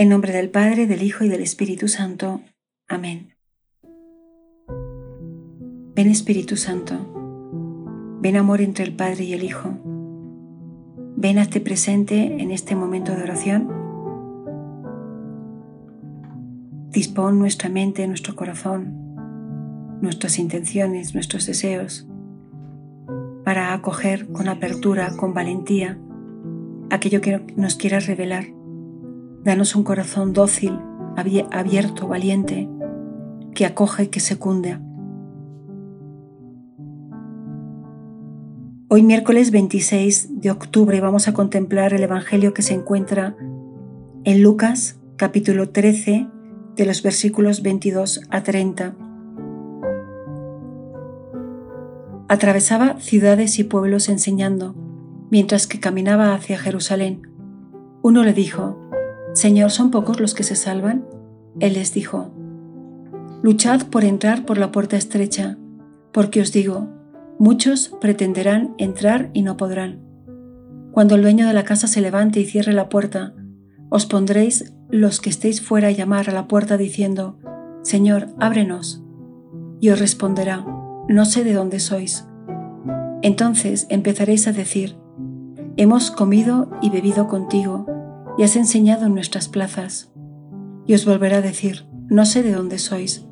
En nombre del Padre, del Hijo y del Espíritu Santo. Amén. Ven Espíritu Santo, ven amor entre el Padre y el Hijo. Ven hazte presente en este momento de oración. Dispón nuestra mente, nuestro corazón, nuestras intenciones, nuestros deseos, para acoger con apertura, con valentía, aquello que nos quieras revelar Danos un corazón dócil, abierto, valiente, que acoge y que secunda. Hoy miércoles 26 de octubre vamos a contemplar el Evangelio que se encuentra en Lucas capítulo 13 de los versículos 22 a 30. Atravesaba ciudades y pueblos enseñando, mientras que caminaba hacia Jerusalén. Uno le dijo, Señor, ¿son pocos los que se salvan? Él les dijo, Luchad por entrar por la puerta estrecha, porque os digo, muchos pretenderán entrar y no podrán. Cuando el dueño de la casa se levante y cierre la puerta, os pondréis los que estéis fuera a llamar a la puerta diciendo, Señor, ábrenos. Y os responderá, no sé de dónde sois. Entonces empezaréis a decir, hemos comido y bebido contigo y has enseñado en nuestras plazas. Y os volverá a decir, no sé de dónde sois,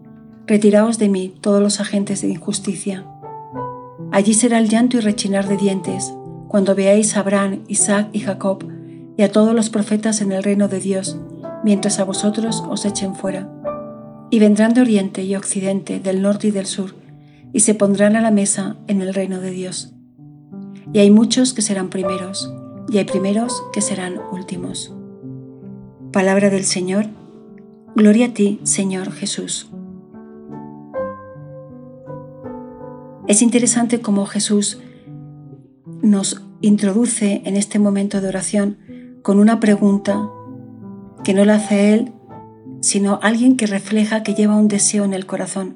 retiraos de mí todos los agentes de injusticia. Allí será el llanto y rechinar de dientes, cuando veáis a Abraham, Isaac y Jacob, y a todos los profetas en el reino de Dios, mientras a vosotros os echen fuera. Y vendrán de oriente y occidente, del norte y del sur, y se pondrán a la mesa en el reino de Dios. Y hay muchos que serán primeros, y hay primeros que serán últimos. Palabra del Señor, gloria a ti, Señor Jesús. Es interesante cómo Jesús nos introduce en este momento de oración con una pregunta que no la hace Él, sino alguien que refleja que lleva un deseo en el corazón.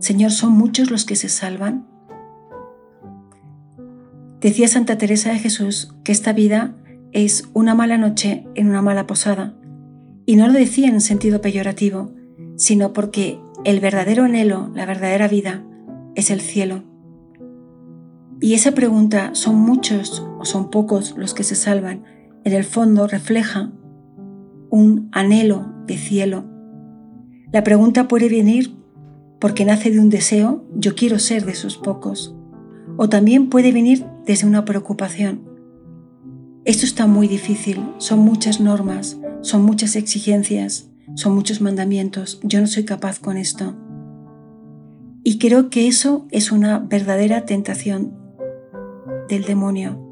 Señor, ¿son muchos los que se salvan? Decía Santa Teresa de Jesús que esta vida es una mala noche en una mala posada, y no lo decía en sentido peyorativo, sino porque el verdadero anhelo, la verdadera vida, es el cielo. Y esa pregunta, ¿son muchos o son pocos los que se salvan? En el fondo refleja un anhelo de cielo. La pregunta puede venir porque nace de un deseo, yo quiero ser de esos pocos, o también puede venir desde una preocupación. Esto está muy difícil, son muchas normas, son muchas exigencias, son muchos mandamientos, yo no soy capaz con esto. Y creo que eso es una verdadera tentación del demonio.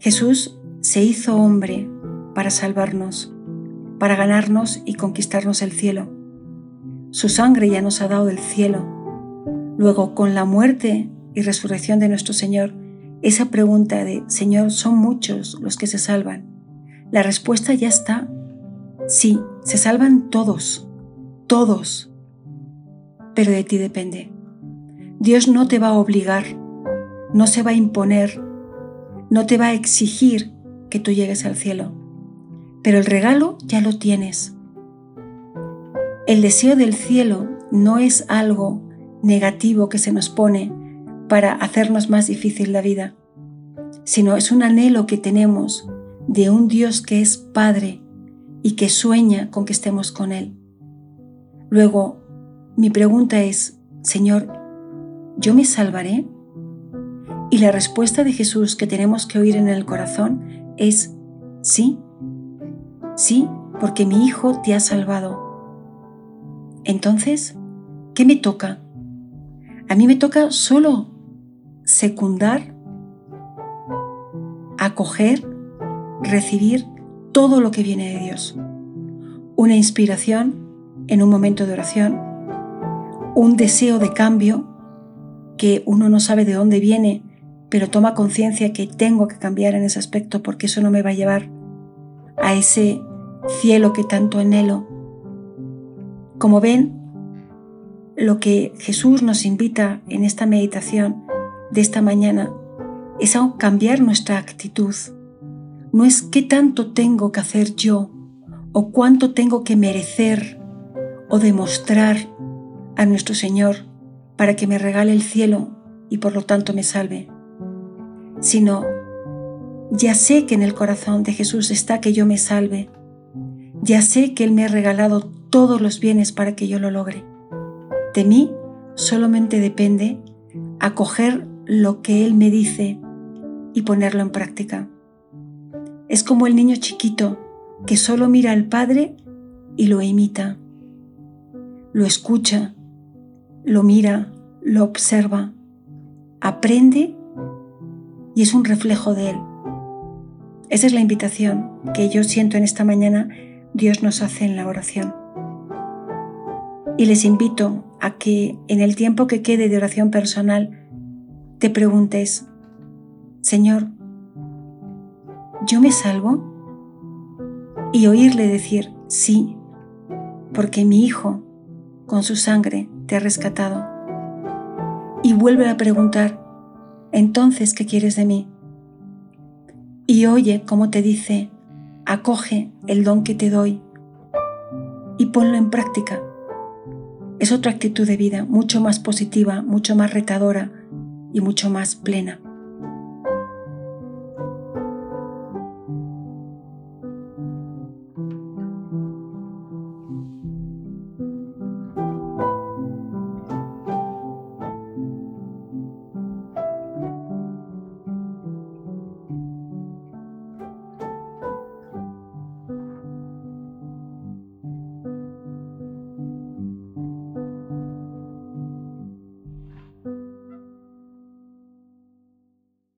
Jesús se hizo hombre para salvarnos, para ganarnos y conquistarnos el cielo. Su sangre ya nos ha dado el cielo. Luego, con la muerte y resurrección de nuestro Señor, esa pregunta de, Señor, ¿son muchos los que se salvan? La respuesta ya está. Sí, se salvan todos, todos. Pero de ti depende. Dios no te va a obligar, no se va a imponer, no te va a exigir que tú llegues al cielo. Pero el regalo ya lo tienes. El deseo del cielo no es algo negativo que se nos pone para hacernos más difícil la vida, sino es un anhelo que tenemos de un Dios que es Padre y que sueña con que estemos con Él. Luego, mi pregunta es, Señor, ¿yo me salvaré? Y la respuesta de Jesús que tenemos que oír en el corazón es, sí, sí, porque mi Hijo te ha salvado. Entonces, ¿qué me toca? A mí me toca solo secundar, acoger, recibir todo lo que viene de Dios. Una inspiración en un momento de oración, un deseo de cambio que uno no sabe de dónde viene, pero toma conciencia que tengo que cambiar en ese aspecto porque eso no me va a llevar a ese cielo que tanto anhelo. Como ven, lo que Jesús nos invita en esta meditación de esta mañana es a cambiar nuestra actitud. No es qué tanto tengo que hacer yo o cuánto tengo que merecer o demostrar a nuestro Señor para que me regale el cielo y por lo tanto me salve, sino ya sé que en el corazón de Jesús está que yo me salve, ya sé que Él me ha regalado todos los bienes para que yo lo logre. De mí solamente depende acoger lo que Él me dice y ponerlo en práctica. Es como el niño chiquito que solo mira al Padre y lo imita, lo escucha, lo mira, lo observa, aprende y es un reflejo de Él. Esa es la invitación que yo siento en esta mañana Dios nos hace en la oración. Y les invito a que en el tiempo que quede de oración personal te preguntes, Señor, ¿yo me salvo? Y oírle decir, sí, porque mi Hijo, con su sangre, te ha rescatado. Y vuelve a preguntar, entonces, ¿qué quieres de mí? Y oye cómo te dice, acoge el don que te doy y ponlo en práctica. Es otra actitud de vida mucho más positiva, mucho más retadora y mucho más plena.